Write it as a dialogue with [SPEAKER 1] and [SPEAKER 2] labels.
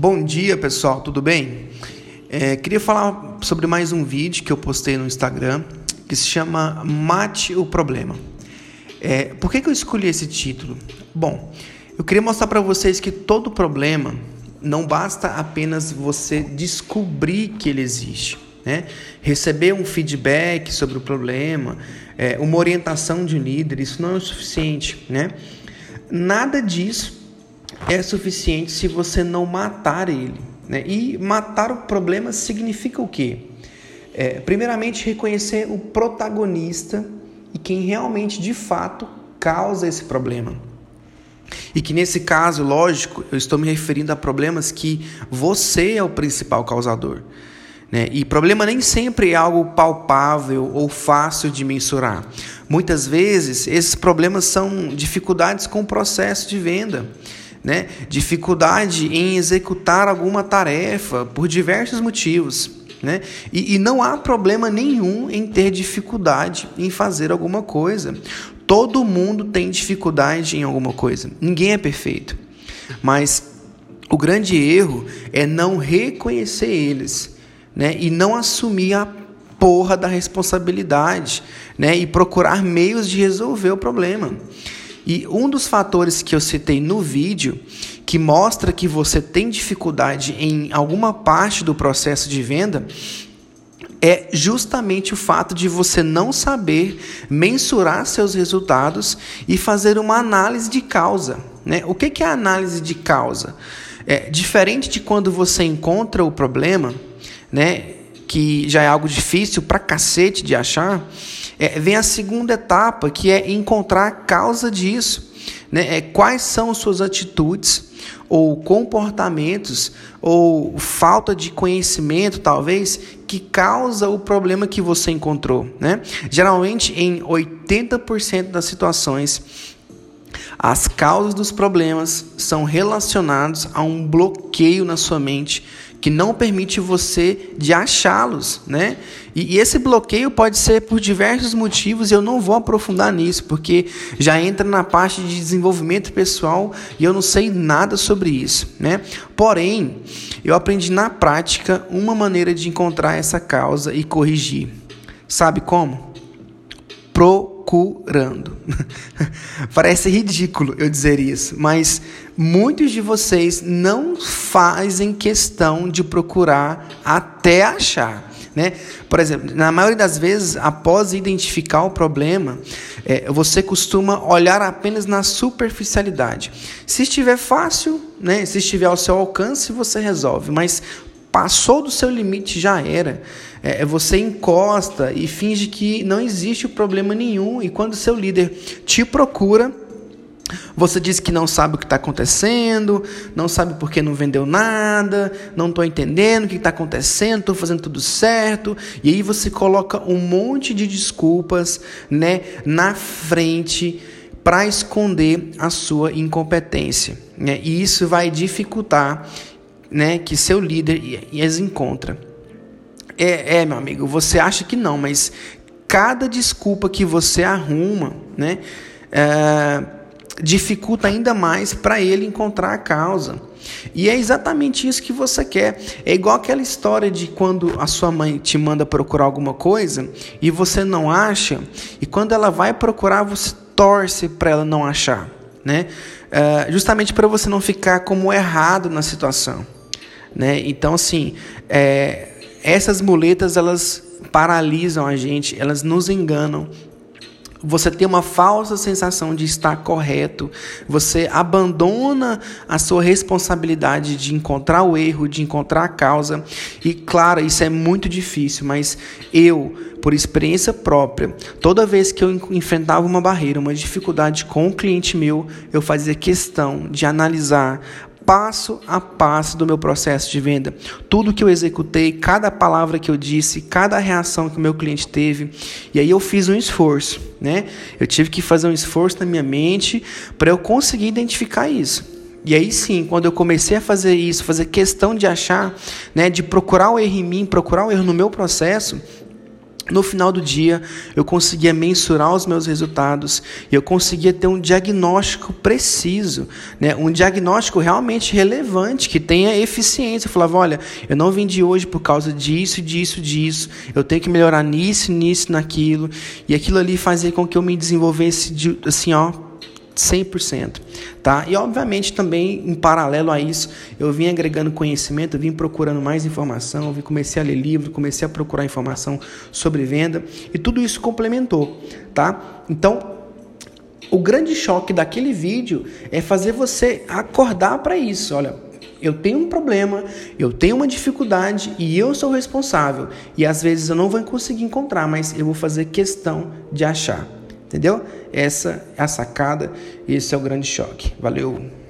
[SPEAKER 1] Bom dia, pessoal, tudo bem? É, queria falar sobre mais um vídeo que eu postei no Instagram que se chama Mate o Problema. É, por que, que eu escolhi esse título? Bom, eu queria mostrar para vocês que todo problema não basta apenas você descobrir que ele existe. Né? Receber um feedback sobre o problema, é, uma orientação de um líder, isso não é o suficiente. Né? Nada disso é suficiente se você não matar ele. Né? E matar o problema significa o quê? É, primeiramente, reconhecer o protagonista e quem realmente de fato causa esse problema. E que nesse caso, lógico, eu estou me referindo a problemas que você é o principal causador. Né? E problema nem sempre é algo palpável ou fácil de mensurar. Muitas vezes, esses problemas são dificuldades com o processo de venda né? dificuldade em executar alguma tarefa por diversos motivos. Né? E, e não há problema nenhum em ter dificuldade em fazer alguma coisa. Todo mundo tem dificuldade em alguma coisa. Ninguém é perfeito. Mas o grande erro é não reconhecer eles né? e não assumir a porra da responsabilidade né? e procurar meios de resolver o problema. E um dos fatores que eu citei no vídeo, que mostra que você tem dificuldade em alguma parte do processo de venda, é justamente o fato de você não saber mensurar seus resultados e fazer uma análise de causa. Né? O que é análise de causa? É, diferente de quando você encontra o problema, né, que já é algo difícil pra cacete de achar, é, vem a segunda etapa, que é encontrar a causa disso. Né? É, quais são suas atitudes ou comportamentos ou falta de conhecimento, talvez, que causa o problema que você encontrou. Né? Geralmente, em 80% das situações, as causas dos problemas são relacionados a um bloqueio na sua mente que não permite você de achá-los, né? E, e, esse bloqueio pode ser por diversos motivos, eu não vou aprofundar nisso, porque já entra na parte de desenvolvimento pessoal e eu não sei nada sobre isso, né? Porém, eu aprendi na prática uma maneira de encontrar essa causa e corrigir. Sabe como? Pro curando. Parece ridículo eu dizer isso, mas muitos de vocês não fazem questão de procurar até achar. Né? Por exemplo, na maioria das vezes, após identificar o problema, é, você costuma olhar apenas na superficialidade. Se estiver fácil, né, se estiver ao seu alcance, você resolve, mas passou do seu limite, já era. É, é, você encosta e finge que não existe problema nenhum, e quando seu líder te procura, você diz que não sabe o que está acontecendo, não sabe por que não vendeu nada, não estou entendendo o que está acontecendo, estou fazendo tudo certo, e aí você coloca um monte de desculpas né, na frente para esconder a sua incompetência. Né? E isso vai dificultar né, que seu líder as encontra. É, é, meu amigo, você acha que não, mas cada desculpa que você arruma, né, é, dificulta ainda mais para ele encontrar a causa. E é exatamente isso que você quer. É igual aquela história de quando a sua mãe te manda procurar alguma coisa e você não acha, e quando ela vai procurar, você torce para ela não achar, né? É, justamente para você não ficar como errado na situação. Né? Então, assim, é, essas muletas elas paralisam a gente, elas nos enganam. Você tem uma falsa sensação de estar correto, você abandona a sua responsabilidade de encontrar o erro, de encontrar a causa. E claro, isso é muito difícil, mas eu, por experiência própria, toda vez que eu enfrentava uma barreira, uma dificuldade com um cliente meu, eu fazia questão de analisar passo a passo do meu processo de venda. Tudo que eu executei, cada palavra que eu disse, cada reação que o meu cliente teve. E aí eu fiz um esforço, né? Eu tive que fazer um esforço na minha mente para eu conseguir identificar isso. E aí sim, quando eu comecei a fazer isso, fazer questão de achar, né, de procurar o erro em mim, procurar o erro no meu processo, no final do dia, eu conseguia mensurar os meus resultados e eu conseguia ter um diagnóstico preciso, né? um diagnóstico realmente relevante, que tenha eficiência. Eu falava: olha, eu não vendi hoje por causa disso, disso, disso, eu tenho que melhorar nisso, nisso, naquilo. E aquilo ali fazia com que eu me desenvolvesse de, assim, ó, 100%, tá? E obviamente também em paralelo a isso, eu vim agregando conhecimento, eu vim procurando mais informação, eu comecei a ler livro, comecei a procurar informação sobre venda e tudo isso complementou, tá? Então, o grande choque daquele vídeo é fazer você acordar para isso, olha, eu tenho um problema, eu tenho uma dificuldade e eu sou responsável. E às vezes eu não vou conseguir encontrar, mas eu vou fazer questão de achar. Entendeu? Essa é a sacada, esse é o grande choque. Valeu!